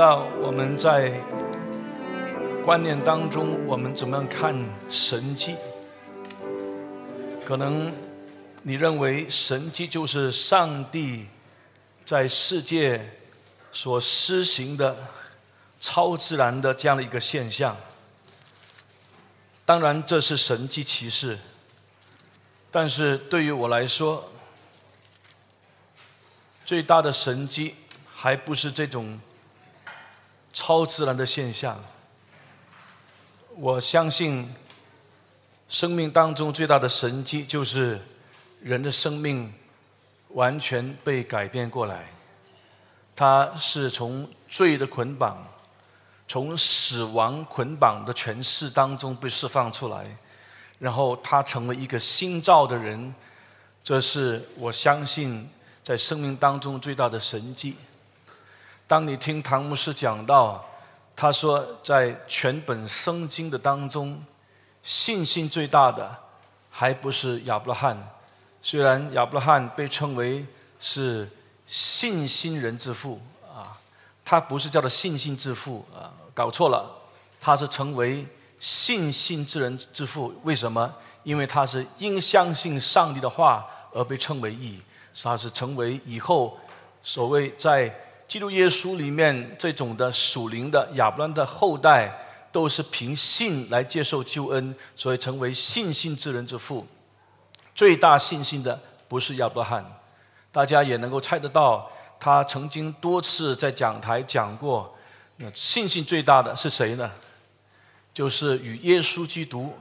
不知道我们在观念当中，我们怎么样看神迹？可能你认为神迹就是上帝在世界所施行的超自然的这样的一个现象。当然，这是神迹奇事，但是对于我来说，最大的神迹。还不是这种超自然的现象。我相信，生命当中最大的神迹就是人的生命完全被改变过来。他是从罪的捆绑、从死亡捆绑的权势当中被释放出来，然后他成为一个新造的人。这是我相信在生命当中最大的神迹。当你听唐牧师讲到，他说在全本圣经的当中，信心最大的还不是亚伯拉罕。虽然亚伯拉罕被称为是信心人之父啊，他不是叫做信心之父啊，搞错了，他是成为信心之人之父。为什么？因为他是因相信上帝的话而被称为义，他是成为以后所谓在。基督耶稣里面这种的属灵的亚伯兰的后代，都是凭信来接受救恩，所以成为信心之人之父。最大信心的不是亚伯拉罕，大家也能够猜得到，他曾经多次在讲台讲过，那信心最大的是谁呢？就是与耶稣基督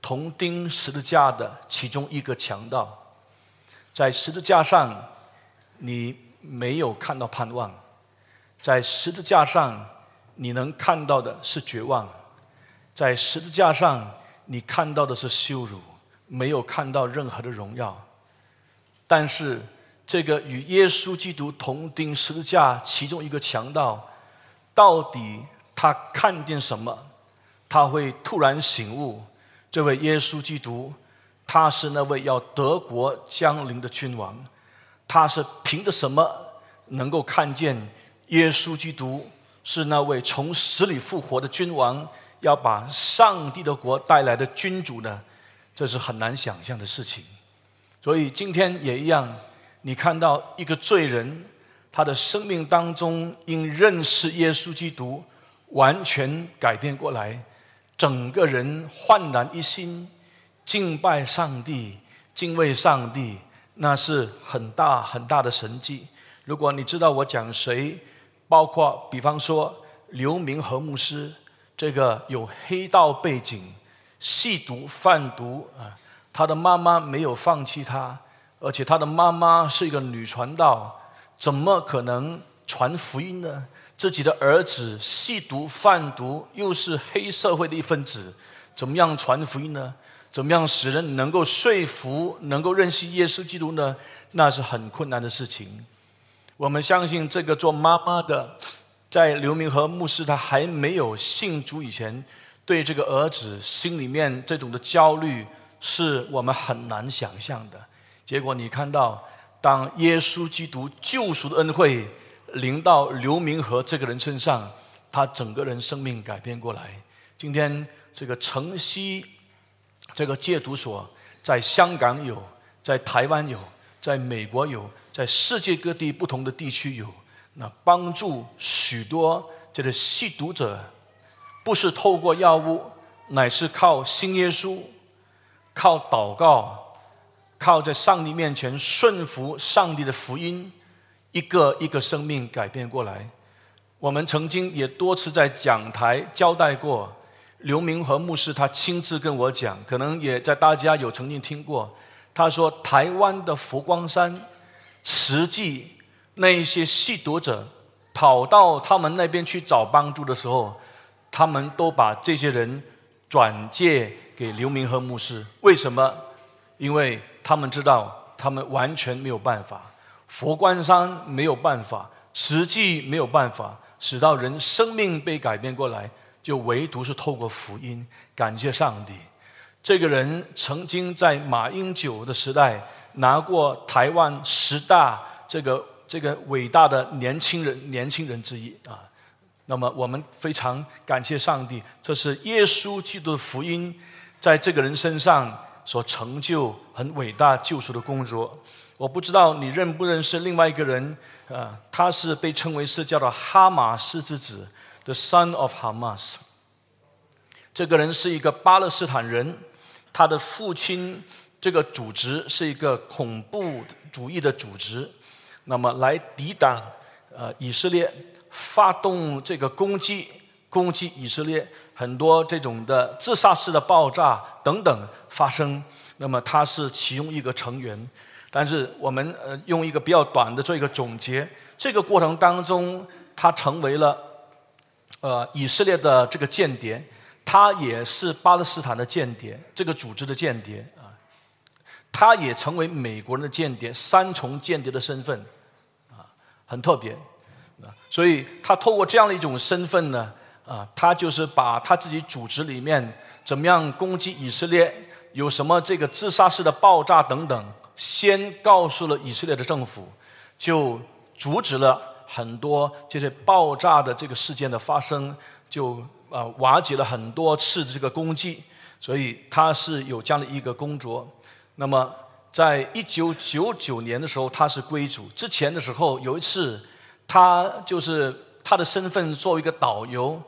同钉十字架的其中一个强盗，在十字架上，你。没有看到盼望，在十字架上，你能看到的是绝望；在十字架上，你看到的是羞辱，没有看到任何的荣耀。但是，这个与耶稣基督同钉十字架其中一个强盗，到底他看见什么？他会突然醒悟，这位耶稣基督，他是那位要德国降临的君王。他是凭着什么能够看见耶稣基督是那位从死里复活的君王，要把上帝的国带来的君主呢？这是很难想象的事情。所以今天也一样，你看到一个罪人，他的生命当中因认识耶稣基督，完全改变过来，整个人焕然一新，敬拜上帝，敬畏上帝。那是很大很大的神迹。如果你知道我讲谁，包括比方说刘明和牧师，这个有黑道背景、吸毒贩毒啊，他的妈妈没有放弃他，而且他的妈妈是一个女传道，怎么可能传福音呢？自己的儿子吸毒贩毒，又是黑社会的一份子，怎么样传福音呢？怎么样使人能够说服、能够认识耶稣基督呢？那是很困难的事情。我们相信，这个做妈妈的，在刘明和牧师他还没有信主以前，对这个儿子心里面这种的焦虑，是我们很难想象的。结果你看到，当耶稣基督救赎的恩惠临到刘明和这个人身上，他整个人生命改变过来。今天这个城西。这个戒毒所在香港有，在台湾有，在美国有，在世界各地不同的地区有。那帮助许多这个吸毒者，不是透过药物，乃是靠信耶稣，靠祷告，靠在上帝面前顺服上帝的福音，一个一个生命改变过来。我们曾经也多次在讲台交代过。刘明和牧师他亲自跟我讲，可能也在大家有曾经听过。他说，台湾的佛光山，实际那一些吸毒者跑到他们那边去找帮助的时候，他们都把这些人转借给刘明和牧师。为什么？因为他们知道他们完全没有办法，佛光山没有办法，实际没有办法使到人生命被改变过来。就唯独是透过福音，感谢上帝。这个人曾经在马英九的时代拿过台湾十大这个这个伟大的年轻人年轻人之一啊。那么我们非常感谢上帝，这是耶稣基督的福音在这个人身上所成就很伟大救赎的工作。我不知道你认不认识另外一个人，啊，他是被称为是叫做哈马斯之子，the son of Hamas。这个人是一个巴勒斯坦人，他的父亲这个组织是一个恐怖主义的组织，那么来抵挡呃以色列。发动这个攻击，攻击以色列，很多这种的自杀式的爆炸等等发生。那么他是其中一个成员，但是我们呃用一个比较短的做一个总结。这个过程当中，他成为了呃以色列的这个间谍，他也是巴勒斯坦的间谍，这个组织的间谍，他也成为美国人的间谍，三重间谍的身份啊，很特别啊。所以他透过这样的一种身份呢，啊，他就是把他自己组织里面怎么样攻击以色列，有什么这个自杀式的爆炸等等，先告诉了以色列的政府，就阻止了很多这些爆炸的这个事件的发生，就啊瓦解了很多次这个攻击。所以他是有这样的一个工作。那么在一九九九年的时候，他是归主。之前的时候有一次。他就是他的身份作为一个导游，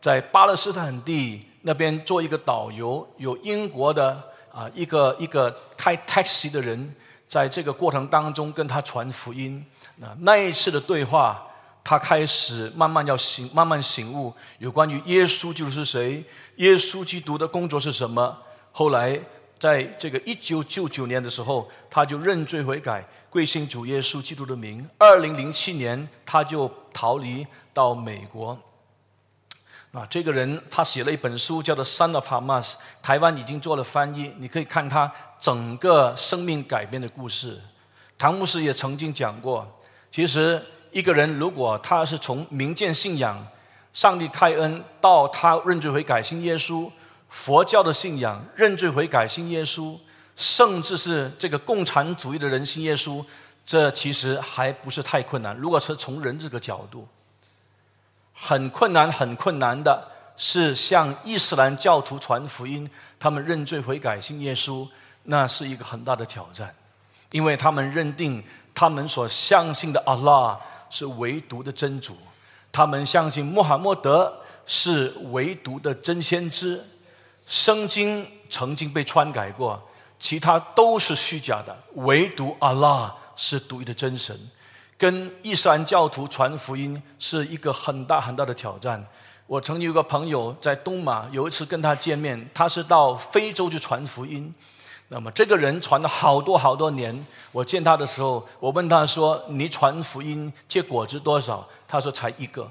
在巴勒斯坦地那边做一个导游，有英国的啊一个一个开 taxi 的人，在这个过程当中跟他传福音。那那一次的对话，他开始慢慢要醒，慢慢醒悟有关于耶稣就是谁，耶稣基督的工作是什么。后来在这个一九九九年的时候，他就认罪悔改。贵姓主耶稣基督的名。二零零七年，他就逃离到美国。啊，这个人他写了一本书，叫做《Son of Hamas》，台湾已经做了翻译。你可以看他整个生命改变的故事。唐牧师也曾经讲过，其实一个人如果他是从民间信仰、上帝开恩，到他认罪悔改信耶稣，佛教的信仰认罪悔改信耶稣。甚至是这个共产主义的人信耶稣，这其实还不是太困难。如果是从人这个角度，很困难、很困难的是向伊斯兰教徒传福音，他们认罪悔改信耶稣，那是一个很大的挑战，因为他们认定他们所相信的阿拉是唯独的真主，他们相信穆罕默德是唯独的真先知，圣经曾经被篡改过。其他都是虚假的，唯独阿拉是独一的真神。跟伊斯兰教徒传福音是一个很大很大的挑战。我曾经有个朋友在东马，有一次跟他见面，他是到非洲去传福音。那么这个人传了好多好多年。我见他的时候，我问他说：“你传福音结果子多少？”他说：“才一个。”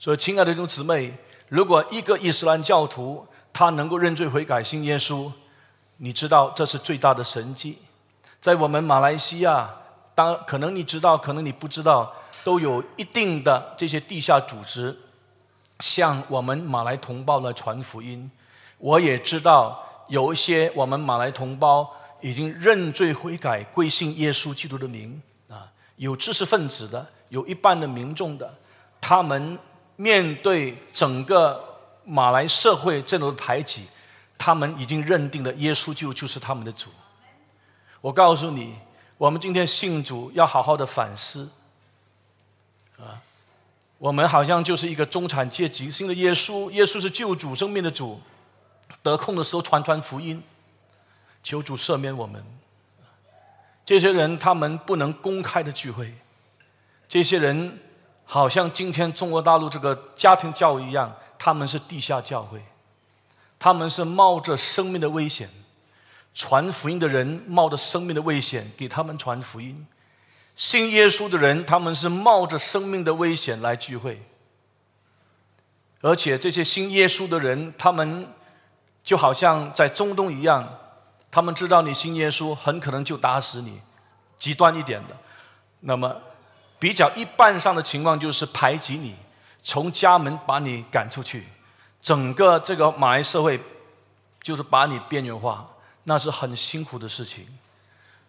所以，亲爱的弟兄姊妹，如果一个伊斯兰教徒，他能够认罪悔改信耶稣，你知道这是最大的神迹。在我们马来西亚，当可能你知道，可能你不知道，都有一定的这些地下组织向我们马来同胞来传福音。我也知道有一些我们马来同胞已经认罪悔改归信耶稣基督的名啊，有知识分子的，有一半的民众的，他们面对整个。马来社会这种排挤，他们已经认定了耶稣就就是他们的主。我告诉你，我们今天信主要好好的反思。啊，我们好像就是一个中产阶级，信的耶稣，耶稣是救主生命的主。得空的时候传传福音，求主赦免我们。这些人他们不能公开的聚会，这些人好像今天中国大陆这个家庭教育一样。他们是地下教会，他们是冒着生命的危险传福音的人，冒着生命的危险给他们传福音。信耶稣的人，他们是冒着生命的危险来聚会，而且这些信耶稣的人，他们就好像在中东一样，他们知道你信耶稣，很可能就打死你。极端一点的，那么比较一半上的情况就是排挤你。从家门把你赶出去，整个这个马来社会就是把你边缘化，那是很辛苦的事情。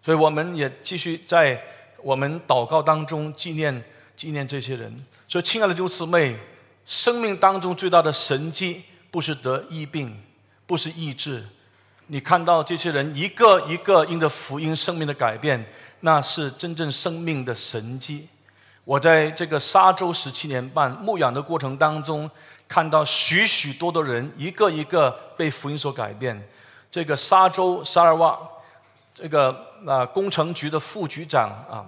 所以我们也继续在我们祷告当中纪念纪念这些人。所以，亲爱的六姊妹，生命当中最大的神迹，不是得医病，不是医治。你看到这些人一个一个因着福音生命的改变，那是真正生命的神迹。我在这个沙洲十七年半牧养的过程当中，看到许许多多人一个一个被福音所改变。这个沙洲沙尔瓦，这个啊工程局的副局长啊，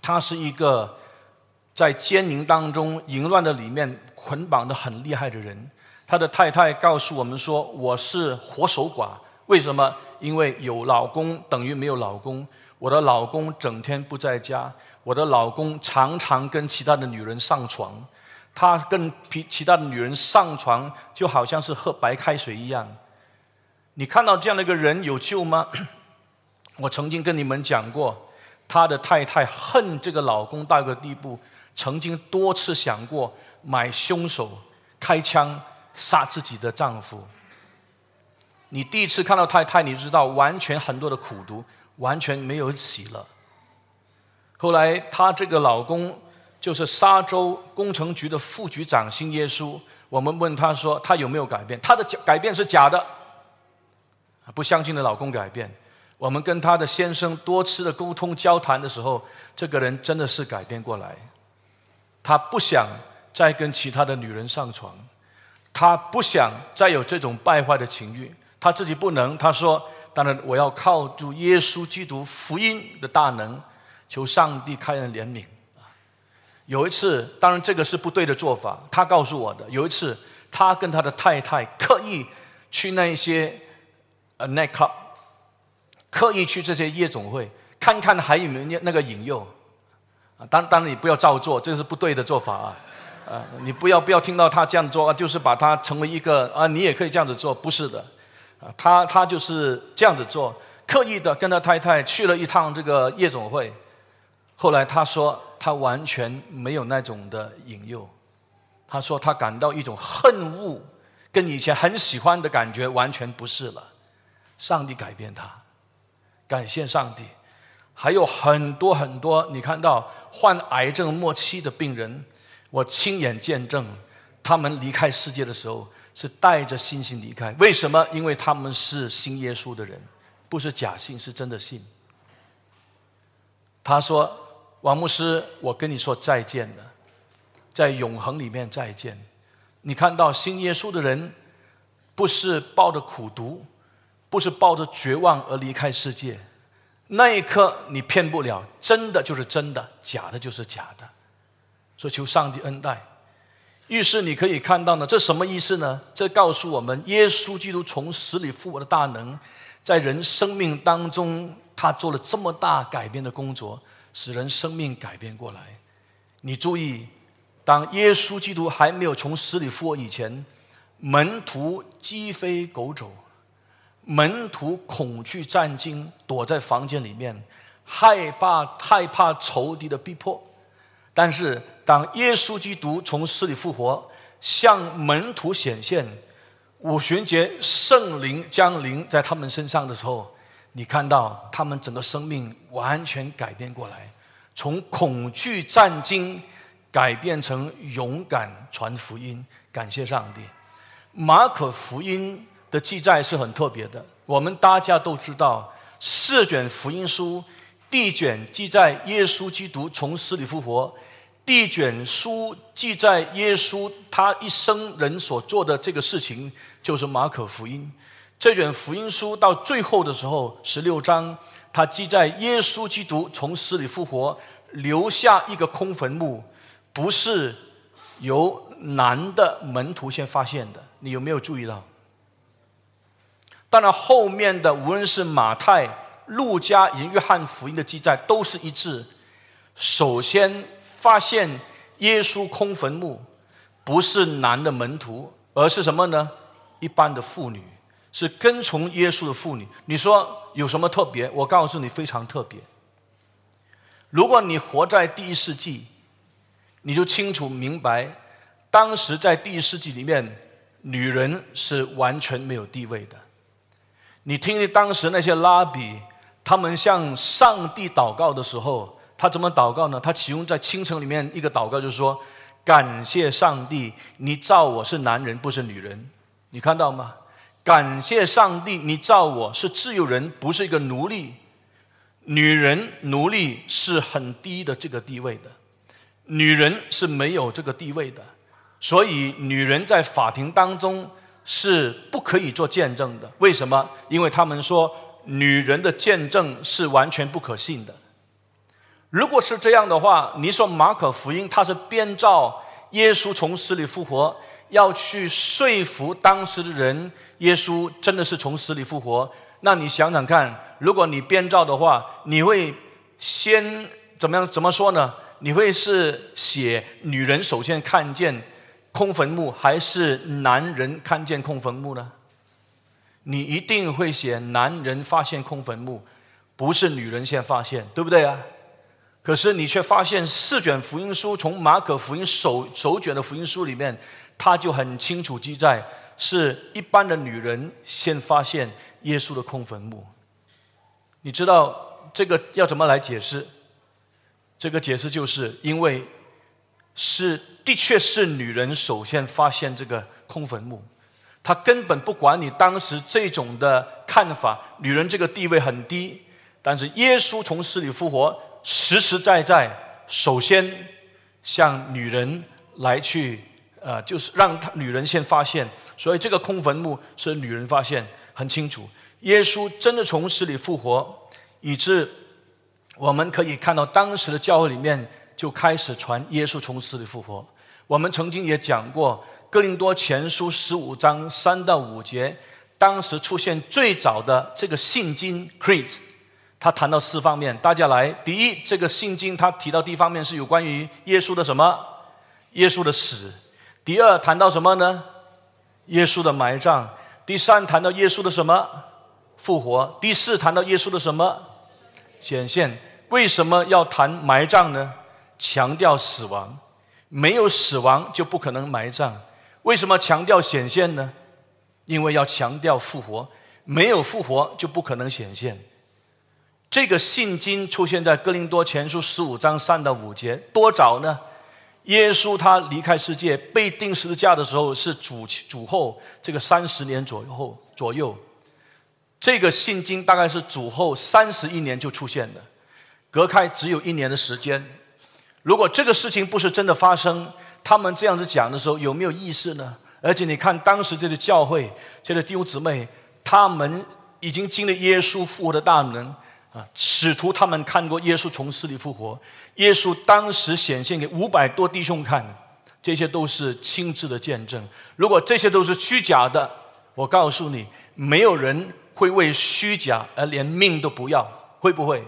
他是一个在奸淫当中淫乱的里面捆绑的很厉害的人。他的太太告诉我们说：“我是活守寡。”为什么？因为有老公等于没有老公。我的老公整天不在家，我的老公常常跟其他的女人上床。他跟其其他的女人上床，就好像是喝白开水一样。你看到这样的一个人有救吗？我曾经跟你们讲过，他的太太恨这个老公到一个地步，曾经多次想过买凶手开枪杀自己的丈夫。你第一次看到太太，你知道完全很多的苦读，完全没有喜乐。后来她这个老公就是沙洲工程局的副局长新耶稣，我们问他说他有没有改变？他的改变是假的，不相信的老公改变。我们跟他的先生多次的沟通交谈的时候，这个人真的是改变过来。他不想再跟其他的女人上床，他不想再有这种败坏的情欲。他自己不能，他说：“当然，我要靠住耶稣基督福音的大能，求上帝开恩怜悯。”有一次，当然这个是不对的做法。他告诉我的，有一次他跟他的太太刻意去那一些呃 night club，刻意去这些夜总会，看看还有没有那个引诱。啊，当当然你不要照做，这是不对的做法啊！啊，你不要不要听到他这样做啊，就是把他成为一个啊，你也可以这样子做，不是的。啊，他他就是这样子做，刻意的跟他太太去了一趟这个夜总会。后来他说他完全没有那种的引诱，他说他感到一种恨恶，跟以前很喜欢的感觉完全不是了。上帝改变他，感谢上帝。还有很多很多，你看到患癌症末期的病人，我亲眼见证他们离开世界的时候。是带着信心离开，为什么？因为他们是信耶稣的人，不是假信，是真的信。他说：“王牧师，我跟你说再见了，在永恒里面再见。”你看到信耶稣的人，不是抱着苦读，不是抱着绝望而离开世界，那一刻你骗不了，真的就是真的，假的就是假的。所以求上帝恩待。于是你可以看到呢，这什么意思呢？这告诉我们，耶稣基督从死里复活的大能，在人生命当中，他做了这么大改变的工作，使人生命改变过来。你注意，当耶稣基督还没有从死里复活以前，门徒鸡飞狗走，门徒恐惧战惊，躲在房间里面，害怕害怕仇敌的逼迫。但是，当耶稣基督从死里复活，向门徒显现，五旬节圣灵降临在他们身上的时候，你看到他们整个生命完全改变过来，从恐惧战惊改变成勇敢传福音。感谢上帝！马可福音的记载是很特别的，我们大家都知道，四卷福音书，第一卷记载耶稣基督从死里复活。第一卷书记载耶稣他一生人所做的这个事情，就是马可福音。这卷福音书到最后的时候，十六章，它记载耶稣基督从死里复活，留下一个空坟墓，不是由男的门徒先发现的。你有没有注意到？当然，后面的无论是马太、路加、以约翰福音的记载，都是一致。首先。发现耶稣空坟墓，不是男的门徒，而是什么呢？一般的妇女，是跟从耶稣的妇女。你说有什么特别？我告诉你，非常特别。如果你活在第一世纪，你就清楚明白，当时在第一世纪里面，女人是完全没有地位的。你听听当时那些拉比，他们向上帝祷告的时候。他怎么祷告呢？他其中在清晨里面一个祷告就是说：“感谢上帝，你造我是男人，不是女人。”你看到吗？感谢上帝，你造我是自由人，不是一个奴隶。女人奴隶是很低的这个地位的，女人是没有这个地位的，所以女人在法庭当中是不可以做见证的。为什么？因为他们说女人的见证是完全不可信的。如果是这样的话，你说马可福音他是编造耶稣从死里复活？要去说服当时的人，耶稣真的是从死里复活。那你想想看，如果你编造的话，你会先怎么样？怎么说呢？你会是写女人首先看见空坟墓，还是男人看见空坟墓呢？你一定会写男人发现空坟墓，不是女人先发现，对不对啊？可是你却发现四卷福音书，从马可福音首首卷的福音书里面。他就很清楚记载，是一般的女人先发现耶稣的空坟墓。你知道这个要怎么来解释？这个解释就是因为是的确是女人首先发现这个空坟墓，她根本不管你当时这种的看法，女人这个地位很低，但是耶稣从死里复活，实实在在首先向女人来去。呃，就是让他女人先发现，所以这个空坟墓是女人发现，很清楚。耶稣真的从死里复活，以致我们可以看到当时的教会里面就开始传耶稣从死里复活。我们曾经也讲过《哥林多前书》十五章三到五节，当时出现最早的这个信经 Creed，他谈到四方面，大家来。第一，这个信经他提到第一方面是有关于耶稣的什么？耶稣的死。第二谈到什么呢？耶稣的埋葬。第三谈到耶稣的什么复活？第四谈到耶稣的什么显现？为什么要谈埋葬呢？强调死亡，没有死亡就不可能埋葬。为什么强调显现呢？因为要强调复活，没有复活就不可能显现。这个信经出现在哥林多前书十五章三到五节，多早呢？耶稣他离开世界被钉十字架的时候是主主后这个三十年左右左右，这个信经大概是主后三十一年就出现的，隔开只有一年的时间。如果这个事情不是真的发生，他们这样子讲的时候有没有意思呢？而且你看当时这个教会这个弟兄姊妹，他们已经经历耶稣复活的大能。啊，使徒他们看过耶稣从死里复活，耶稣当时显现给五百多弟兄看，这些都是亲自的见证。如果这些都是虚假的，我告诉你，没有人会为虚假而连命都不要，会不会？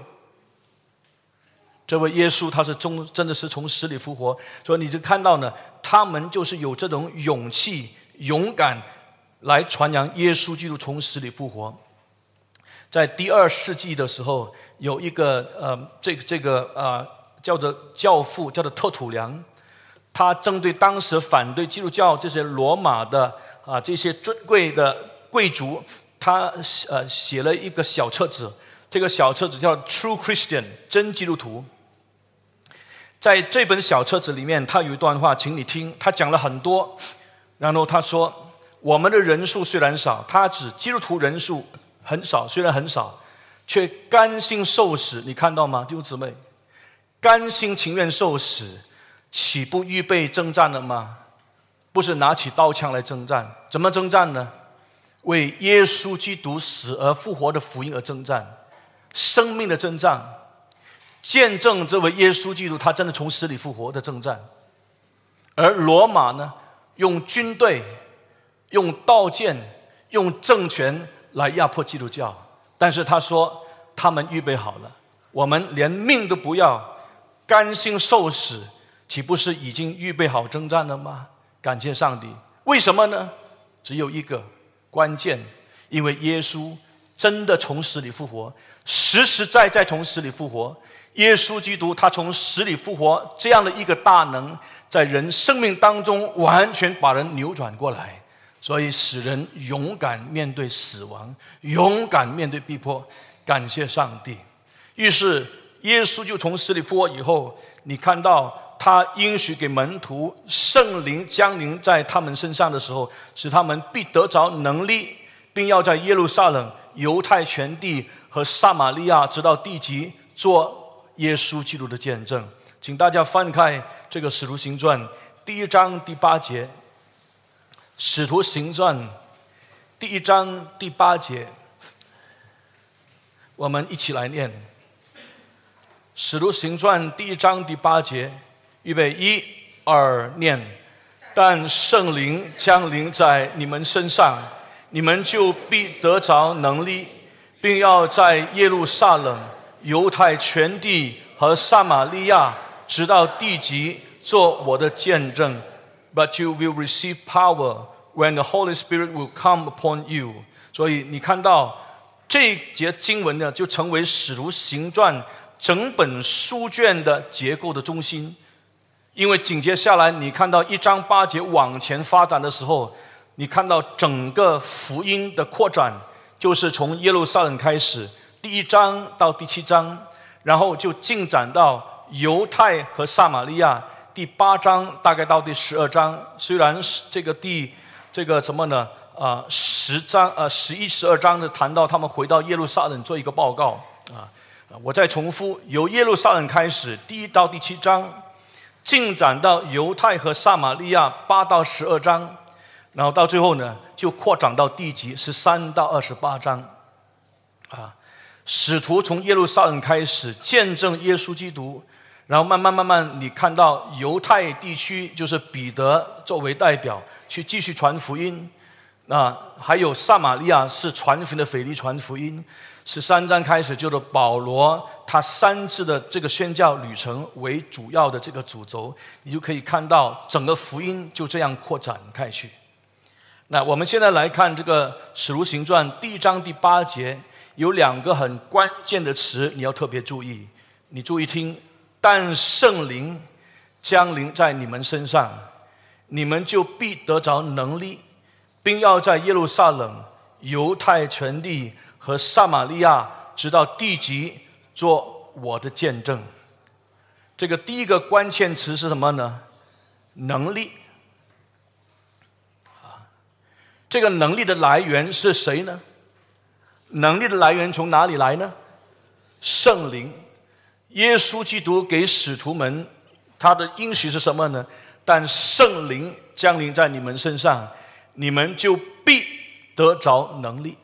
这位耶稣他是中真的是从死里复活，所以你就看到呢，他们就是有这种勇气、勇敢来传扬耶稣基督从死里复活。在第二世纪的时候，有一个呃，这个这个呃，叫做教父，叫做特土良，他针对当时反对基督教这些罗马的啊这些尊贵的贵族，他呃写了一个小册子，这个小册子叫《True Christian》真基督徒。在这本小册子里面，他有一段话，请你听，他讲了很多，然后他说，我们的人数虽然少，他指基督徒人数。很少，虽然很少，却甘心受死。你看到吗，弟兄姊妹？甘心情愿受死，岂不预备征战了吗？不是拿起刀枪来征战，怎么征战呢？为耶稣基督死而复活的福音而征战，生命的征战，见证这位耶稣基督他真的从死里复活的征战。而罗马呢，用军队、用刀剑、用政权。来压迫基督教，但是他说他们预备好了，我们连命都不要，甘心受死，岂不是已经预备好征战了吗？感谢上帝，为什么呢？只有一个关键，因为耶稣真的从死里复活，实实在在从死里复活。耶稣基督他从死里复活，这样的一个大能，在人生命当中完全把人扭转过来。所以使人勇敢面对死亡，勇敢面对逼迫，感谢上帝。于是耶稣就从死里复活以后，你看到他应许给门徒圣灵降临在他们身上的时候，使他们必得着能力，并要在耶路撒冷、犹太全地和撒玛利亚直到地极做耶稣基督的见证。请大家翻开这个《使徒行传》第一章第八节，《使徒行传》第一章第八节，我们一起来念。使徒行传第一章第八节，预备一二念，但圣灵降临在你们身上，你们就必得着能力，并要在耶路撒冷、犹太全地和撒玛利亚，直到地极，做我的见证。But you will receive power when the Holy Spirit will come upon you。所以你看到这一节经文呢，就成为使徒行传。整本书卷的结构的中心，因为紧接下来你看到一章八节往前发展的时候，你看到整个福音的扩展，就是从耶路撒冷开始，第一章到第七章，然后就进展到犹太和撒玛利亚，第八章大概到第十二章。虽然是这个第这个什么呢？啊，十章呃十一十二章的谈到他们回到耶路撒冷做一个报告啊。我再重复，由耶路撒冷开始，第一到第七章，进展到犹太和撒玛利亚八到十二章，然后到最后呢，就扩展到地级十三到二十八章。啊，使徒从耶路撒冷开始见证耶稣基督，然后慢慢慢慢，你看到犹太地区就是彼得作为代表去继续传福音，啊，还有撒玛利亚是传福音的腓力传福音。十三章开始，就是保罗他三次的这个宣教旅程为主要的这个主轴，你就可以看到整个福音就这样扩展开去。那我们现在来看这个《使徒行传》第一章第八节，有两个很关键的词，你要特别注意。你注意听，但圣灵降临在你们身上，你们就必得着能力，并要在耶路撒冷、犹太全地。和撒玛利亚直到地极做我的见证。这个第一个关键词是什么呢？能力。啊，这个能力的来源是谁呢？能力的来源从哪里来呢？圣灵。耶稣基督给使徒们他的应许是什么呢？但圣灵降临在你们身上，你们就必得着能力。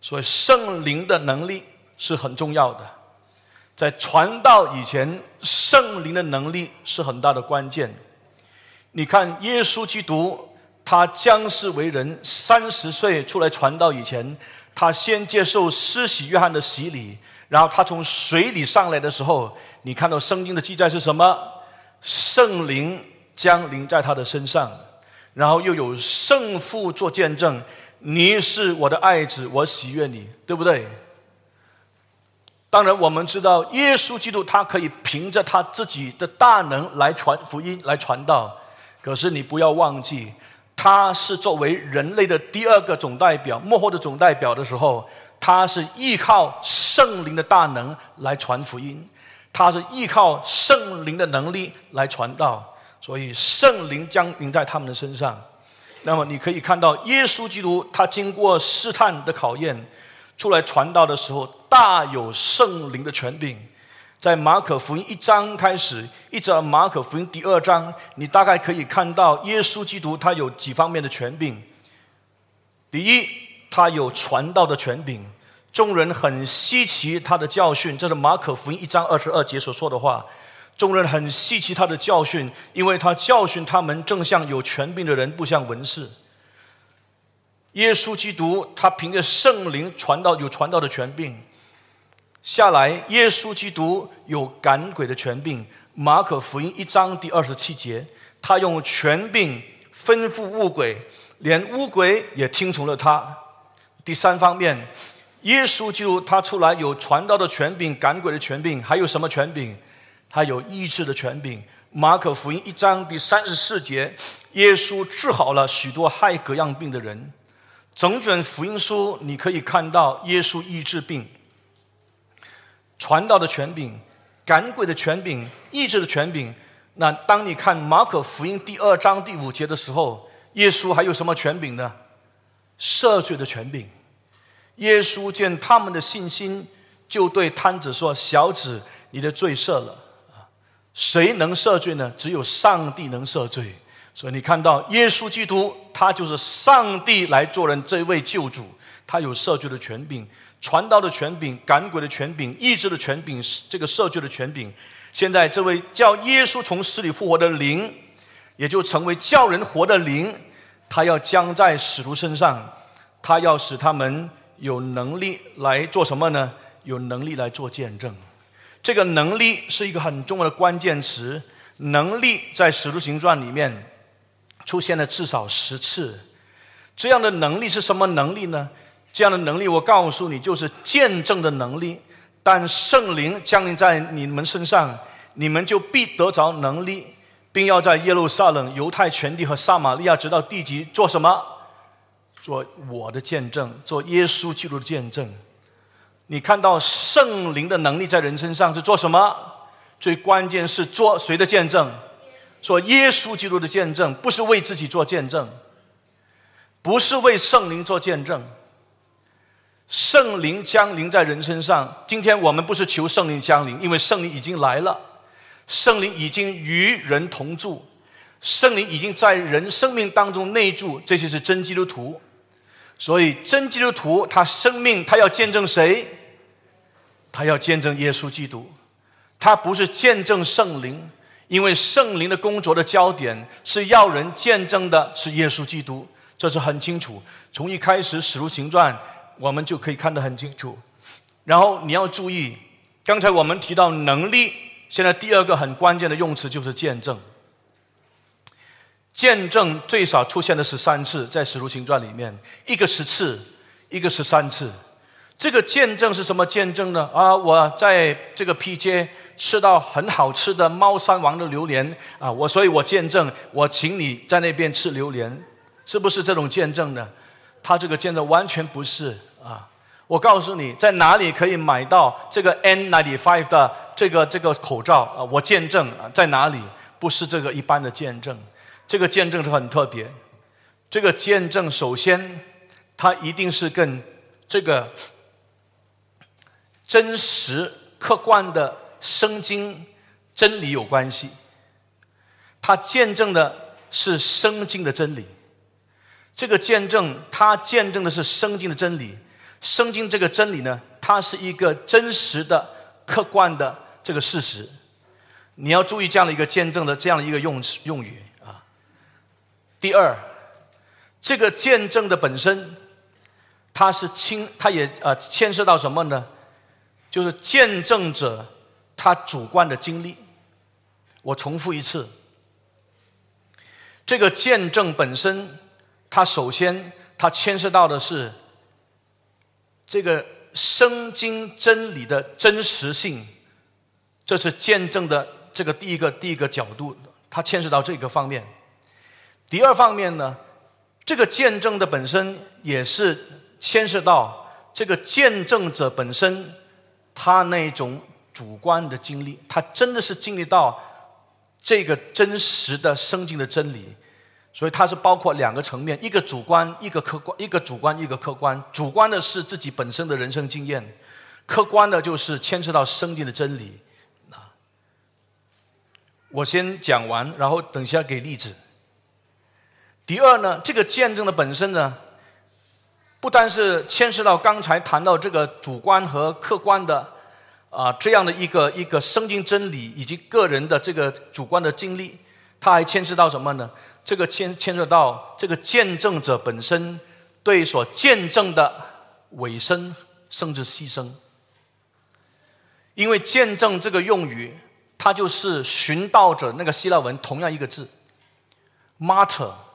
所以圣灵的能力是很重要的，在传道以前，圣灵的能力是很大的关键。你看，耶稣基督他将世为人，三十岁出来传道以前，他先接受施洗约翰的洗礼，然后他从水里上来的时候，你看到圣经的记载是什么？圣灵降临在他的身上，然后又有圣父做见证。你是我的爱子，我喜悦你，对不对？当然，我们知道耶稣基督他可以凭着他自己的大能来传福音、来传道。可是你不要忘记，他是作为人类的第二个总代表、幕后的总代表的时候，他是依靠圣灵的大能来传福音，他是依靠圣灵的能力来传道。所以圣灵降临在他们的身上。那么你可以看到，耶稣基督他经过试探的考验，出来传道的时候，大有圣灵的权柄。在马可福音一章开始，一直到马可福音第二章，你大概可以看到耶稣基督他有几方面的权柄。第一，他有传道的权柄，众人很稀奇他的教训，这是马可福音一章二十二节所说的话。众人很稀奇他的教训，因为他教训他们，正像有权柄的人，不像文士。耶稣基督他凭着圣灵传道，有传道的权柄。下来，耶稣基督有赶鬼的权柄。马可福音一章第二十七节，他用权柄吩咐乌鬼，连乌鬼也听从了他。第三方面，耶稣基督他出来有传道的权柄，赶鬼的权柄，还有什么权柄？他有医治的权柄。马可福音一章第三十四节，耶稣治好了许多害各样病的人。整卷福音书，你可以看到耶稣医治病。传道的权柄、赶鬼的权柄、医治的权柄。那当你看马可福音第二章第五节的时候，耶稣还有什么权柄呢？赦罪的权柄。耶稣见他们的信心，就对摊子说：“小子，你的罪赦了。”谁能赦罪呢？只有上帝能赦罪。所以你看到耶稣基督，他就是上帝来做人这位救主，他有赦罪的权柄、传道的权柄、赶鬼的权柄、医治的权柄、这个赦罪的权柄。现在这位叫耶稣从死里复活的灵，也就成为叫人活的灵，他要将在使徒身上，他要使他们有能力来做什么呢？有能力来做见证。这个能力是一个很重要的关键词，能力在使徒行传里面。出现了至少十次，这样的能力是什么能力呢？这样的能力，我告诉你，就是见证的能力。但圣灵降临在你们身上，你们就必得着能力，并要在耶路撒冷、犹太全地和撒玛利亚直到地极做什么？做我的见证，做耶稣基督的见证。你看到圣灵的能力在人身上是做什么？最关键是做谁的见证？做耶稣基督的见证，不是为自己做见证，不是为圣灵做见证。圣灵降临在人身上。今天我们不是求圣灵降临，因为圣灵已经来了，圣灵已经与人同住，圣灵已经在人生命当中内住。这些是真基督徒。所以真基督徒他生命他要见证谁？他要见证耶稣基督，他不是见证圣灵。因为圣灵的工作的焦点是要人见证的是耶稣基督，这是很清楚。从一开始《使徒行传》，我们就可以看得很清楚。然后你要注意，刚才我们提到能力，现在第二个很关键的用词就是见证。见证最少出现的是三次，在《使徒行传》里面，一个十次，一个十三次。这个见证是什么见证呢？啊，我在这个 P 街。吃到很好吃的猫山王的榴莲啊！我所以，我见证，我请你在那边吃榴莲，是不是这种见证呢？他这个见证完全不是啊！我告诉你，在哪里可以买到这个 N95 的这个这个口罩啊？我见证啊在哪里？不是这个一般的见证，这个见证是很特别。这个见证首先，它一定是跟这个真实客观的。圣经真理有关系，它见证的是圣经的真理。这个见证，它见证的是圣经的真理。圣经这个真理呢，它是一个真实的、客观的这个事实。你要注意这样的一个见证的这样的一个用用语。第二，这个见证的本身，它是亲，它也呃牵涉到什么呢？就是见证者。他主观的经历，我重复一次，这个见证本身，它首先它牵涉到的是这个生经真理的真实性，这是见证的这个第一个第一个角度，它牵涉到这个方面。第二方面呢，这个见证的本身也是牵涉到这个见证者本身，他那种。主观的经历，他真的是经历到这个真实的生经的真理，所以它是包括两个层面：一个主观，一个客观；一个主观，一个客观。主观的是自己本身的人生经验，客观的就是牵涉到生经的真理。啊，我先讲完，然后等下给例子。第二呢，这个见证的本身呢，不单是牵涉到刚才谈到这个主观和客观的。啊，这样的一个一个圣经真理以及个人的这个主观的经历，它还牵涉到什么呢？这个牵牵涉到这个见证者本身对所见证的尾声甚至牺牲。因为见证这个用语，它就是寻道者那个希腊文同样一个字 m a t t e r。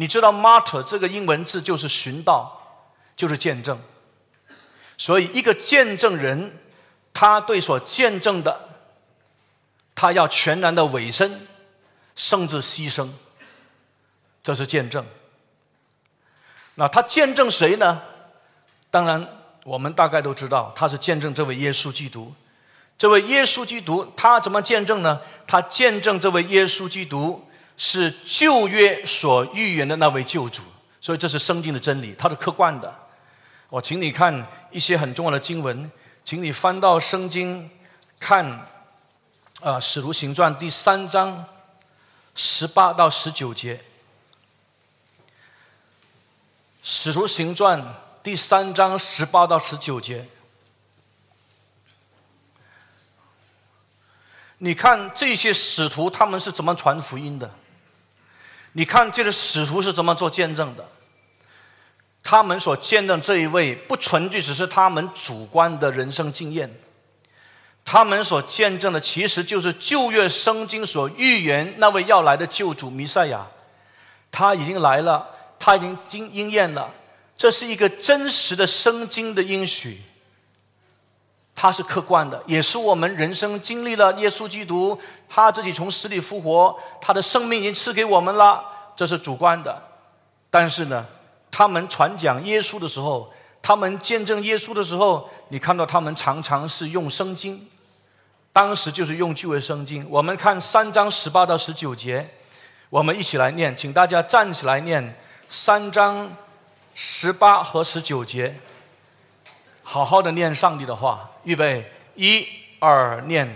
你知道 martyr 这个英文字就是寻道，就是见证。所以，一个见证人，他对所见证的，他要全然的委身，甚至牺牲，这是见证。那他见证谁呢？当然，我们大概都知道，他是见证这位耶稣基督。这位耶稣基督，他怎么见证呢？他见证这位耶稣基督是旧约所预言的那位救主，所以这是圣经的真理，它是客观的。我请你看一些很重要的经文，请你翻到圣经看，啊，《使徒行传》第三章十八到十九节，《使徒行传》第三章十八到十九节。你看这些使徒他们是怎么传福音的？你看这些使徒是怎么做见证的？他们所见证这一位不纯粹只是他们主观的人生经验，他们所见证的其实就是旧约圣经所预言那位要来的救主弥赛亚，他已经来了，他已经经应验了，这是一个真实的圣经的应许。它是客观的，也是我们人生经历了耶稣基督，他自己从死里复活，他的生命已经赐给我们了，这是主观的。但是呢，他们传讲耶稣的时候，他们见证耶稣的时候，你看到他们常常是用圣经，当时就是用旧约圣经。我们看三章十八到十九节，我们一起来念，请大家站起来念三章十八和十九节。好好的念上帝的话，预备一二念。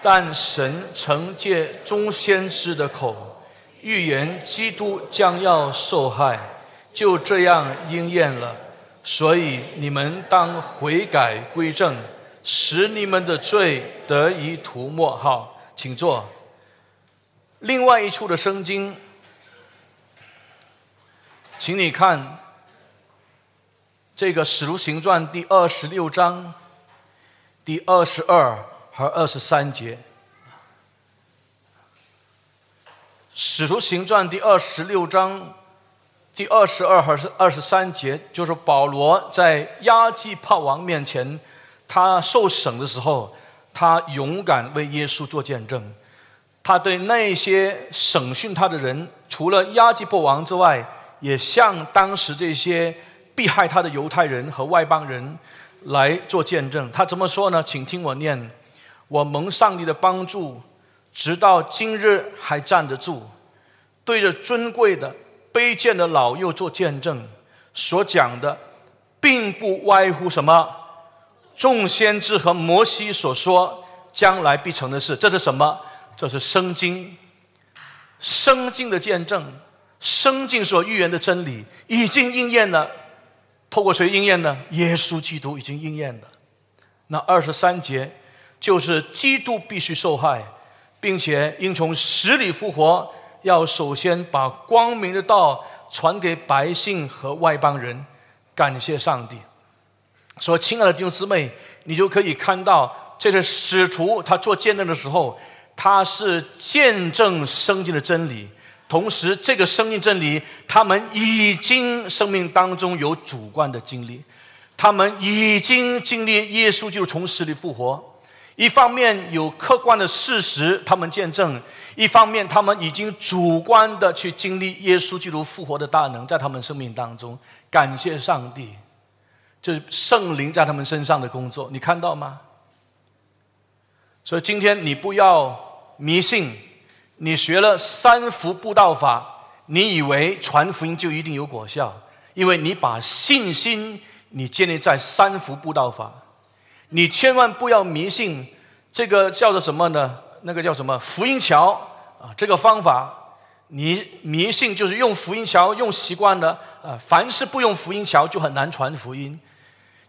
但神曾借众先知的口预言基督将要受害，就这样应验了。所以你们当悔改归正，使你们的罪得以涂抹。好，请坐。另外一处的圣经，请你看。这个《使徒行传》第二十六章第二十二和二十三节，《使徒行传》第二十六章第二十二和二十三节，就是保罗在亚基帕王面前，他受审的时候，他勇敢为耶稣做见证。他对那些审讯他的人，除了亚基帕王之外，也向当时这些。避害他的犹太人和外邦人来做见证。他怎么说呢？请听我念：我蒙上帝的帮助，直到今日还站得住，对着尊贵的、卑贱的老幼做见证。所讲的，并不外乎什么众先知和摩西所说将来必成的事。这是什么？这是生经，生经的见证，生经所预言的真理已经应验了。透过谁应验呢？耶稣基督已经应验了。那二十三节就是基督必须受害，并且应从死里复活，要首先把光明的道传给百姓和外邦人。感谢上帝。所以，亲爱的弟兄姊妹，你就可以看到，这些使徒他做见证的时候，他是见证圣经的真理。同时，这个生命真理，他们已经生命当中有主观的经历，他们已经经历耶稣就从死里复活。一方面有客观的事实，他们见证；一方面，他们已经主观的去经历耶稣基督复活的大能，在他们生命当中。感谢上帝，这圣灵在他们身上的工作，你看到吗？所以今天你不要迷信。你学了三福布道法，你以为传福音就一定有果效？因为你把信心你建立在三福布道法，你千万不要迷信这个叫做什么呢？那个叫什么福音桥啊？这个方法，你迷信就是用福音桥用习惯了啊，凡是不用福音桥就很难传福音。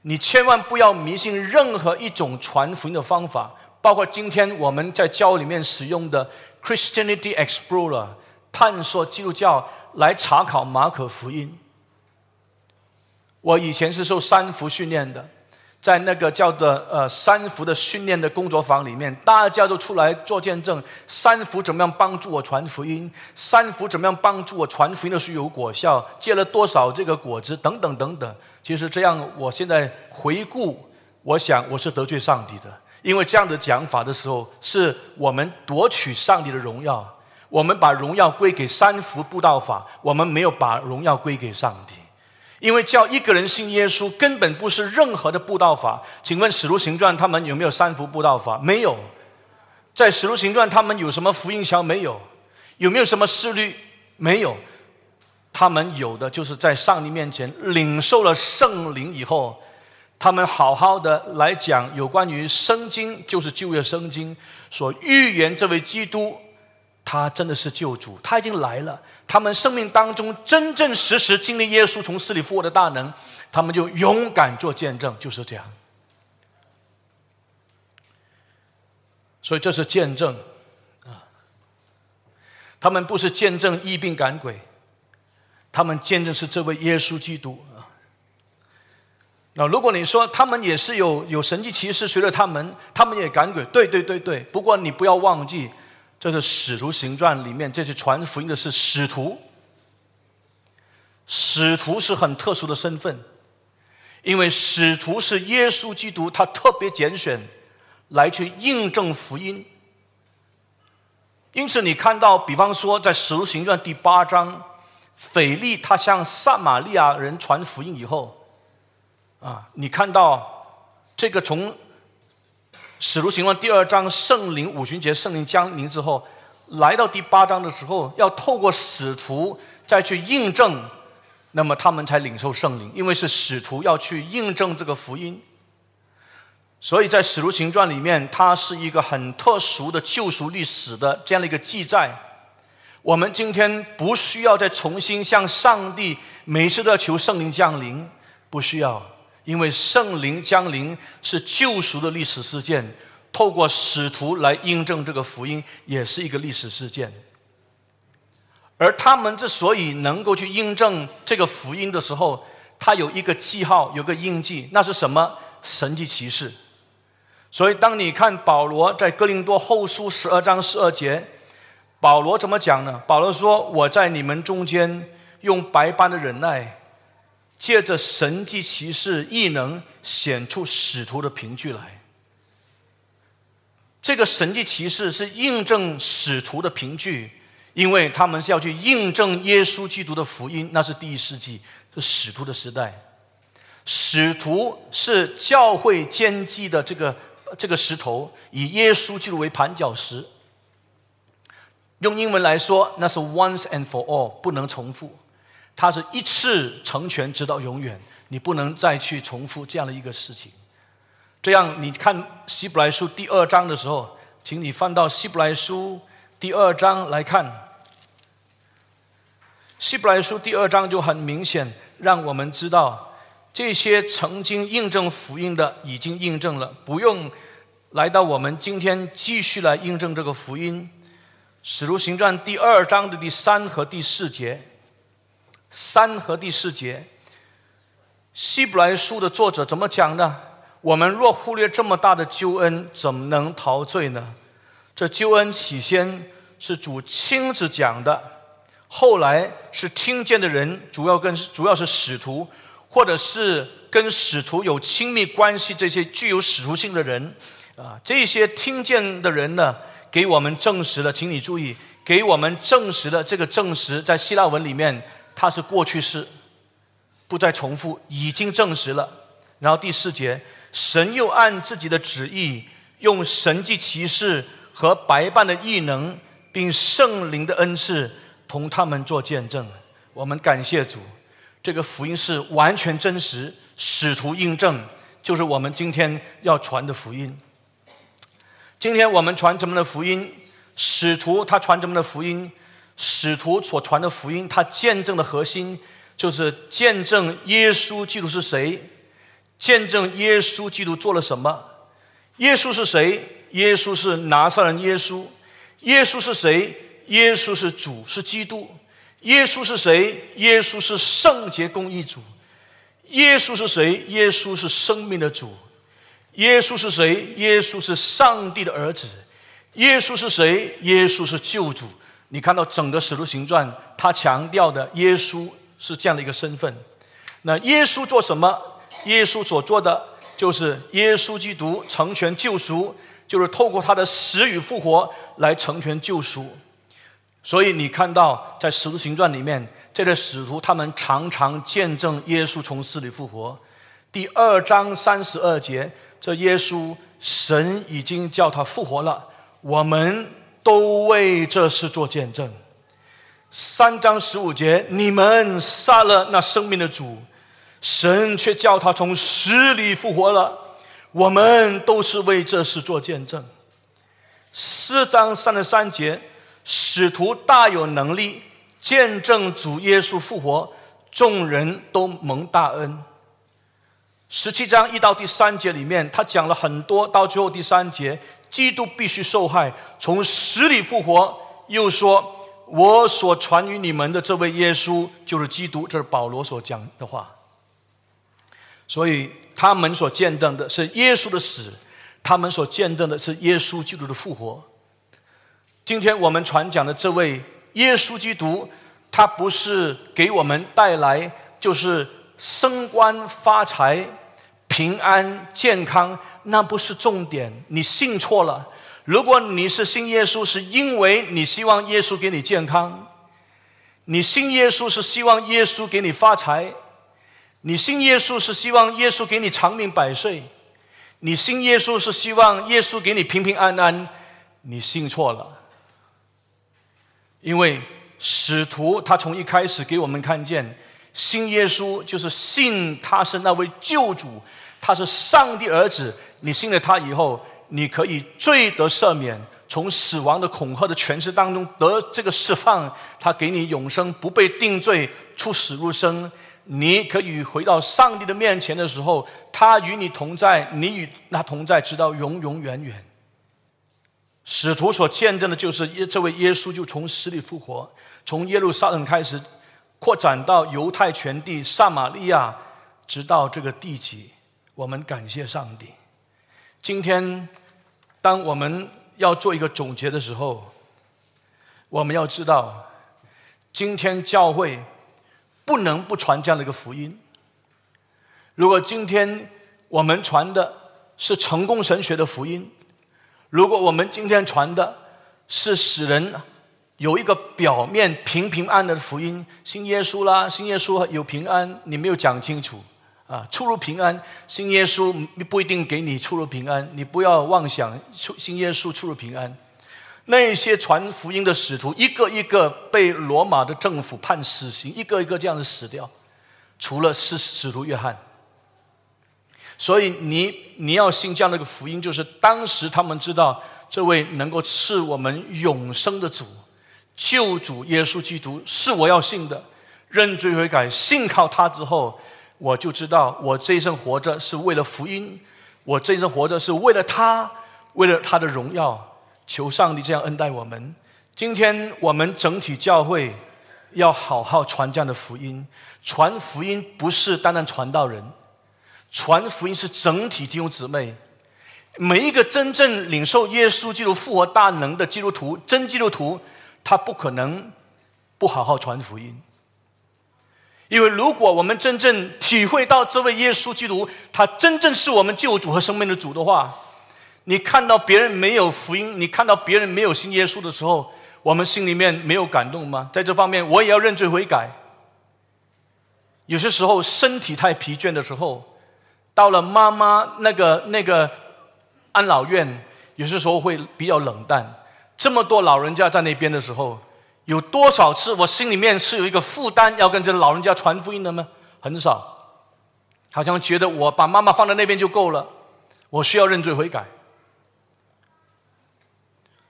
你千万不要迷信任何一种传福音的方法，包括今天我们在教里面使用的。Christianity Explorer 探索基督教来查考马可福音。我以前是受三福训练的，在那个叫做呃三福的训练的工作坊里面，大家都出来做见证。三福怎么样帮助我传福音？三福怎么样帮助我传福音的时候有果效？结了多少这个果子？等等等等。其实这样，我现在回顾，我想我是得罪上帝的。因为这样的讲法的时候，是我们夺取上帝的荣耀，我们把荣耀归给三福布道法，我们没有把荣耀归给上帝。因为叫一个人信耶稣，根本不是任何的布道法。请问《使徒行传》他们有没有三福布道法？没有。在《使徒行传》他们有什么福音桥？没有。有没有什么思律？没有。他们有的就是在上帝面前领受了圣灵以后，他们好好的来讲有关于圣经，就是旧约圣经所预言这位基督，他真的是救主，他已经来了。他们生命当中真正实实经历耶稣从死里复活的大能，他们就勇敢做见证，就是这样。所以这是见证啊，他们不是见证疫病赶鬼，他们见证是这位耶稣基督。那如果你说他们也是有有神迹奇事随着他们，他们也赶鬼，对对对对。不过你不要忘记。这是《使徒行传》里面，这些传福音的是使徒。使徒是很特殊的身份，因为使徒是耶稣基督他特别拣选来去印证福音。因此，你看到，比方说，在《使徒行传》第八章，腓力他向撒玛利亚人传福音以后，啊，你看到这个从。使徒行传第二章，圣灵五旬节，圣灵降临之后，来到第八章的时候，要透过使徒再去印证，那么他们才领受圣灵，因为是使徒要去印证这个福音。所以在使徒行传里面，它是一个很特殊的救赎历史的这样的一个记载。我们今天不需要再重新向上帝每一次都要求圣灵降临，不需要。因为圣灵降临是救赎的历史事件，透过使徒来印证这个福音，也是一个历史事件。而他们之所以能够去印证这个福音的时候，他有一个记号，有个印记，那是什么？神迹奇事。所以，当你看保罗在哥林多后书十二章十二节，保罗怎么讲呢？保罗说：“我在你们中间用白般的忍耐。”借着神迹奇事异能显出使徒的凭据来，这个神迹奇事是印证使徒的凭据，因为他们是要去印证耶稣基督的福音，那是第一世纪，是使徒的时代。使徒是教会坚基的这个这个石头，以耶稣基督为盘脚石。用英文来说，那是 once and for all，不能重复。它是一次成全，直到永远，你不能再去重复这样的一个事情。这样，你看希伯来书第二章的时候，请你翻到希伯来书第二章来看。希伯来书第二章就很明显，让我们知道这些曾经印证福音的已经印证了，不用来到我们今天继续来印证这个福音。使徒行传第二章的第三和第四节。三和第四节，希伯来书的作者怎么讲呢？我们若忽略这么大的救恩，怎么能陶醉呢？这救恩起先是主亲自讲的，后来是听见的人，主要跟主要是使徒，或者是跟使徒有亲密关系这些具有使徒性的人啊，这些听见的人呢，给我们证实了，请你注意，给我们证实了这个证实，在希腊文里面。它是过去式，不再重复，已经证实了。然后第四节，神又按自己的旨意，用神迹奇事和白伴的异能，并圣灵的恩赐，同他们做见证。我们感谢主，这个福音是完全真实，使徒印证，就是我们今天要传的福音。今天我们传什么的福音？使徒他传什么的福音？使徒所传的福音，他见证的核心就是见证耶稣基督是谁，见证耶稣基督做了什么。耶稣是谁？耶稣是拿撒勒人耶稣。耶稣是谁？耶稣是主，是基督。耶稣是谁？耶稣是圣洁公义主。耶稣是谁？耶稣是生命的主。耶稣是谁？耶稣是上帝的儿子。耶稣是谁？耶稣是救主。你看到整个使徒行传，他强调的耶稣是这样的一个身份。那耶稣做什么？耶稣所做的就是耶稣基督成全救赎，就是透过他的死与复活来成全救赎。所以你看到在《使徒行传》里面，这些使徒他们常常见证耶稣从死里复活。第二章三十二节，这耶稣神已经叫他复活了，我们都为这事做见证。三章十五节，你们杀了那生命的主，神却叫他从死里复活了，我们都是为这事做见证。四章三十三节。使徒大有能力见证主耶稣复活，众人都蒙大恩。十七章一到第三节里面，他讲了很多，到最后第三节，基督必须受害，从死里复活。又说：“我所传于你们的这位耶稣，就是基督。”这是保罗所讲的话。所以他们所见证的是耶稣的死，他们所见证的是耶稣基督的复活。今天我们传讲的这位耶稣基督，他不是给我们带来就是升官发财、平安健康，那不是重点。你信错了。如果你是信耶稣，是因为你希望耶稣给你健康；你信耶稣是希望耶稣给你发财；你信耶稣是希望耶稣给你长命百岁；你信耶稣是希望耶稣给你平平安安。你信错了。因为使徒他从一开始给我们看见，信耶稣就是信他是那位救主，他是上帝儿子。你信了他以后，你可以罪得赦免，从死亡的恐吓的权势当中得这个释放。他给你永生，不被定罪，出死入生。你可以回到上帝的面前的时候，他与你同在，你与他同在，直到永永远远。使徒所见证的就是耶这位耶稣就从死里复活，从耶路撒冷开始扩展到犹太全地、撒玛利亚，直到这个地极。我们感谢上帝。今天，当我们要做一个总结的时候，我们要知道，今天教会不能不传这样的一个福音。如果今天我们传的是成功神学的福音，如果我们今天传的是使人有一个表面平平安安的福音，信耶稣啦，信耶稣有平安，你没有讲清楚啊，出入平安，信耶稣不一定给你出入平安，你不要妄想出信耶稣出入平安。那些传福音的使徒，一个一个被罗马的政府判死刑，一个一个这样子死掉，除了是使徒约翰。所以你你要信这样的一个福音，就是当时他们知道这位能够赐我们永生的主、救主耶稣基督是我要信的，认罪悔改，信靠他之后，我就知道我这一生活着是为了福音，我这一生活着是为了他，为了他的荣耀，求上帝这样恩待我们。今天我们整体教会要好好传这样的福音，传福音不是单单传道人。传福音是整体弟兄姊妹，每一个真正领受耶稣基督复活大能的基督徒，真基督徒，他不可能不好好传福音。因为如果我们真正体会到这位耶稣基督，他真正是我们救主和生命的主的话，你看到别人没有福音，你看到别人没有信耶稣的时候，我们心里面没有感动吗？在这方面，我也要认罪悔改。有些时候身体太疲倦的时候。到了妈妈那个那个安老院，有些时候会比较冷淡。这么多老人家在那边的时候，有多少次我心里面是有一个负担，要跟这老人家传福音的吗？很少，好像觉得我把妈妈放在那边就够了，我需要认罪悔改。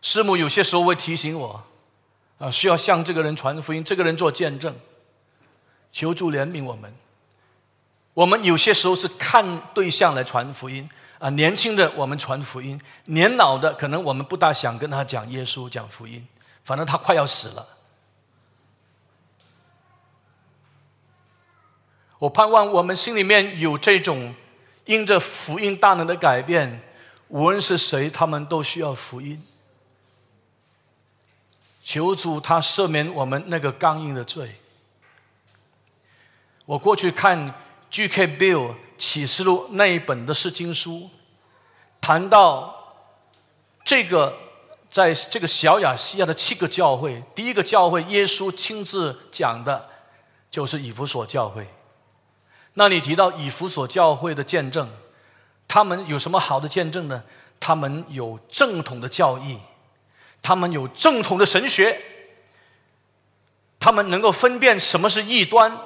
师母有些时候会提醒我，啊，需要向这个人传福音，这个人做见证，求助怜悯我们。我们有些时候是看对象来传福音啊，年轻的我们传福音，年老的可能我们不大想跟他讲耶稣讲福音，反正他快要死了。我盼望我们心里面有这种因着福音大能的改变，无论是谁，他们都需要福音。求主他赦免我们那个刚硬的罪。我过去看。G.K. Bill 启示录那一本的是经书，谈到这个在这个小亚细亚的七个教会，第一个教会耶稣亲自讲的，就是以弗所教会。那你提到以弗所教会的见证，他们有什么好的见证呢？他们有正统的教义，他们有正统的神学，他们能够分辨什么是异端，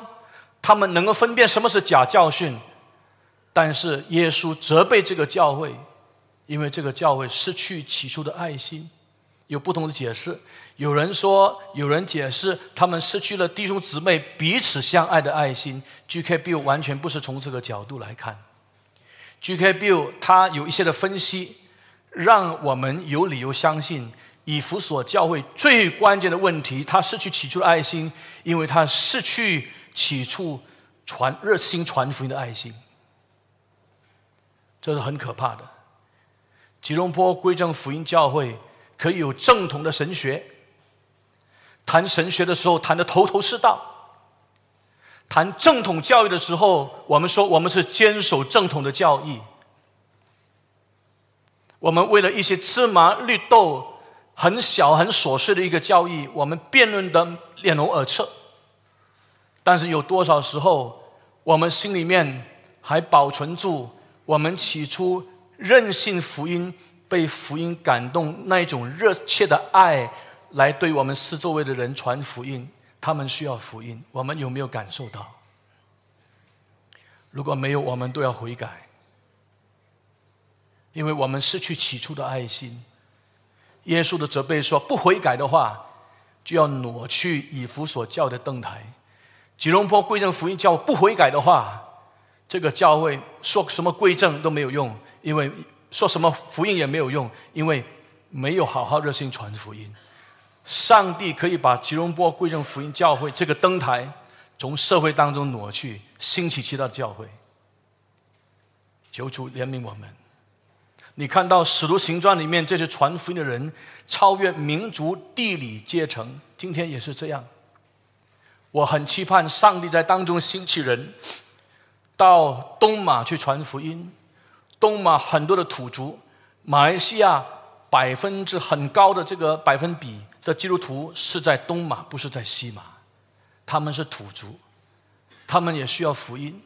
他们能够分辨什么是假教训。但是耶稣责备这个教会。因为这个教会失去起初的爱心，有不同的解释。有人说，有人解释，他们失去了弟兄姊妹彼此相爱的爱心。G.K. Bill 完全不是从这个角度来看。G.K. Bill 他有一些的分析，让我们有理由相信，以弗所教会最关键的问题，他失去起初的爱心，因为他失去起初传热心传福音的爱心，这是很可怕的。吉隆坡归正福音教会可以有正统的神学，谈神学的时候谈的头头是道。谈正统教育的时候，我们说我们是坚守正统的教义。我们为了一些芝麻绿豆很小很琐碎的一个教义，我们辩论的脸红耳赤。但是有多少时候，我们心里面还保存住我们起初？任性福音被福音感动，那一种热切的爱，来对我们四周围的人传福音。他们需要福音，我们有没有感受到？如果没有，我们都要悔改，因为我们失去起初的爱心。耶稣的责备说：不悔改的话，就要挪去以弗所教的灯台。吉隆坡贵正福音教不悔改的话，这个教会说什么贵正都没有用。因为说什么福音也没有用，因为没有好好热心传福音。上帝可以把吉隆坡贵正福音教会这个灯台从社会当中挪去，兴起其他的教会。求主怜悯我们。你看到使徒行传里面这些传福音的人，超越民族、地理、阶层，今天也是这样。我很期盼上帝在当中兴起人，到东马去传福音。东马很多的土族，马来西亚百分之很高的这个百分比的基督徒是在东马，不是在西马。他们是土族，他们也需要福音。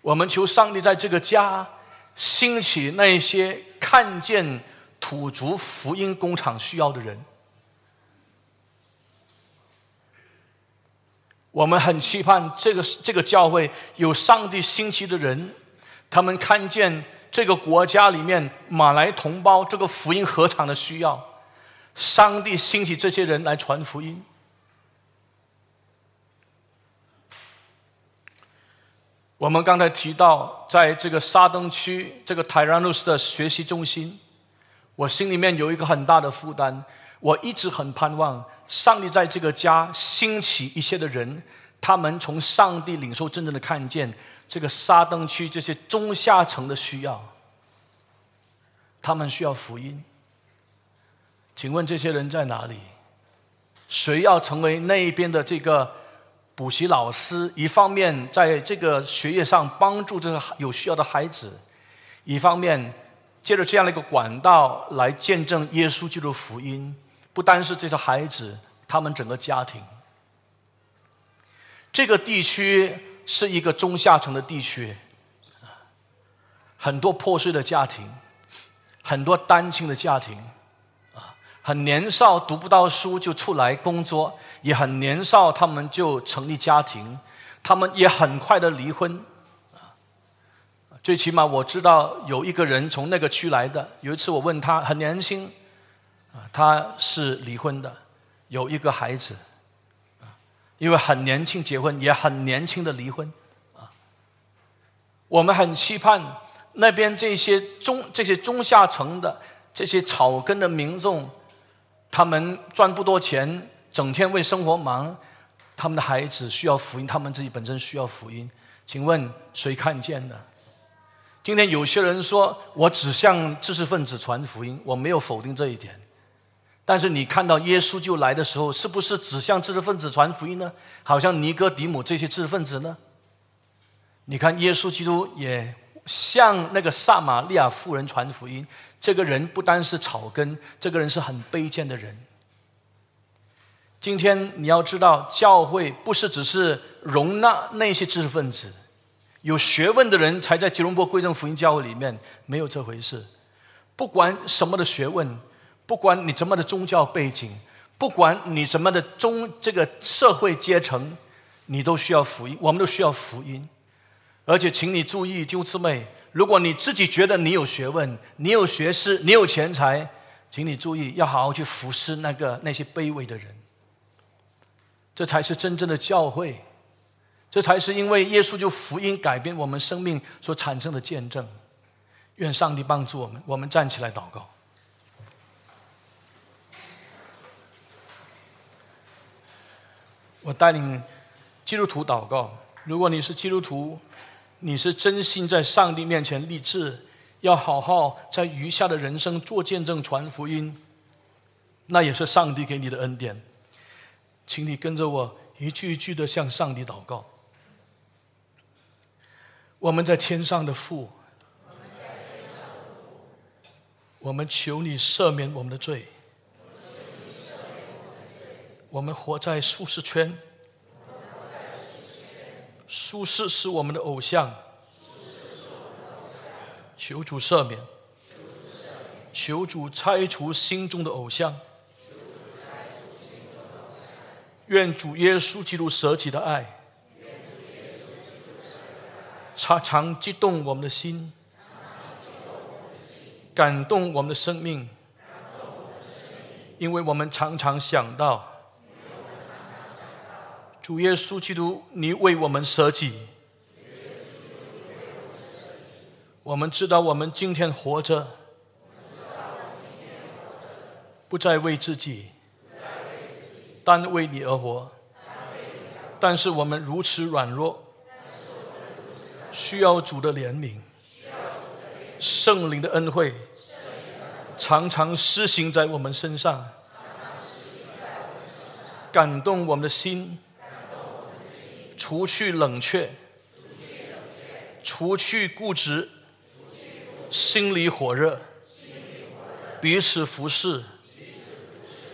我们求上帝在这个家兴起那些看见土族福音工厂需要的人。我们很期盼这个这个教会有上帝兴起的人。他们看见这个国家里面马来同胞这个福音合场的需要，上帝兴起这些人来传福音。我们刚才提到，在这个沙登区这个泰然路斯的学习中心，我心里面有一个很大的负担。我一直很盼望上帝在这个家兴起一些的人，他们从上帝领受真正的看见。这个沙登区这些中下层的需要，他们需要福音。请问这些人在哪里？谁要成为那一边的这个补习老师？一方面在这个学业上帮助这个有需要的孩子，一方面借着这样的一个管道来见证耶稣基督福音。不单是这些孩子，他们整个家庭，这个地区。是一个中下层的地区，很多破碎的家庭，很多单亲的家庭，啊，很年少读不到书就出来工作，也很年少他们就成立家庭，他们也很快的离婚，啊，最起码我知道有一个人从那个区来的，有一次我问他很年轻，啊，他是离婚的，有一个孩子。因为很年轻结婚，也很年轻的离婚，啊，我们很期盼那边这些中这些中下层的这些草根的民众，他们赚不多钱，整天为生活忙，他们的孩子需要福音，他们自己本身需要福音。请问谁看见的？今天有些人说我只向知识分子传福音，我没有否定这一点。但是你看到耶稣就来的时候，是不是只向知识分子传福音呢？好像尼哥底母这些知识分子呢？你看耶稣基督也向那个撒玛利亚妇人传福音。这个人不单是草根，这个人是很卑贱的人。今天你要知道，教会不是只是容纳那些知识分子、有学问的人才在吉隆坡贵正福音教会里面，没有这回事。不管什么的学问，不管你怎么的宗教背景，不管你什么的中这个社会阶层，你都需要福音，我们都需要福音。而且，请你注意，弟兄姊妹，如果你自己觉得你有学问、你有学识、你有钱财，请你注意，要好好去服侍那个那些卑微的人。这才是真正的教会，这才是因为耶稣就福音改变我们生命所产生的见证。愿上帝帮助我们，我们站起来祷告。我带领基督徒祷告。如果你是基督徒，你是真心在上帝面前立志，要好好在余下的人生做见证、传福音，那也是上帝给你的恩典。请你跟着我一句一句的向上帝祷告。我们在天上的父，我们求你赦免我们的罪。我们活在舒适圈，舒适是我们的偶像。求主赦免，求主拆除心中的偶像。愿主耶稣基督舍己的爱，常常激动我们的心，感动我们的生命，因为我们常常想到，主耶稣基督，你为我们舍己。我们知道，我们今天活着，不再为自己。单为你而活，但是我们如此软弱，需要主的怜悯，圣灵的恩惠，常常施行在我们身上，感动我们的心，除去冷却，除去固执，心里火热，彼此服侍，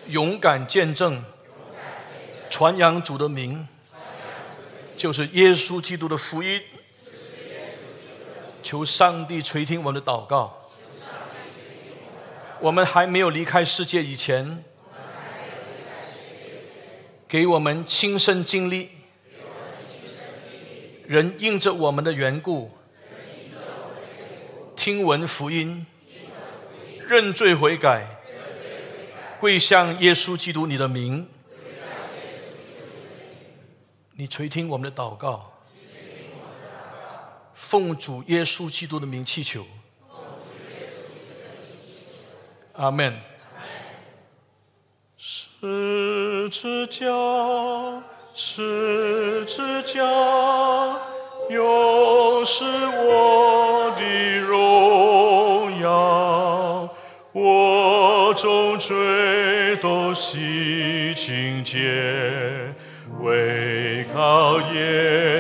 勇敢见证。传扬主的名，就是耶稣基督的福音。求上帝垂听我们的祷告。我们还没有离开世界以前，给我们亲身经历，人应着我们的缘故，听闻福音，认罪悔改，跪向耶稣基督你的名。你垂听我们的祷告，奉主耶稣基督的名祈求，阿门。十字架，十字架，又是我的荣耀，我众罪都洗清洁。为靠耶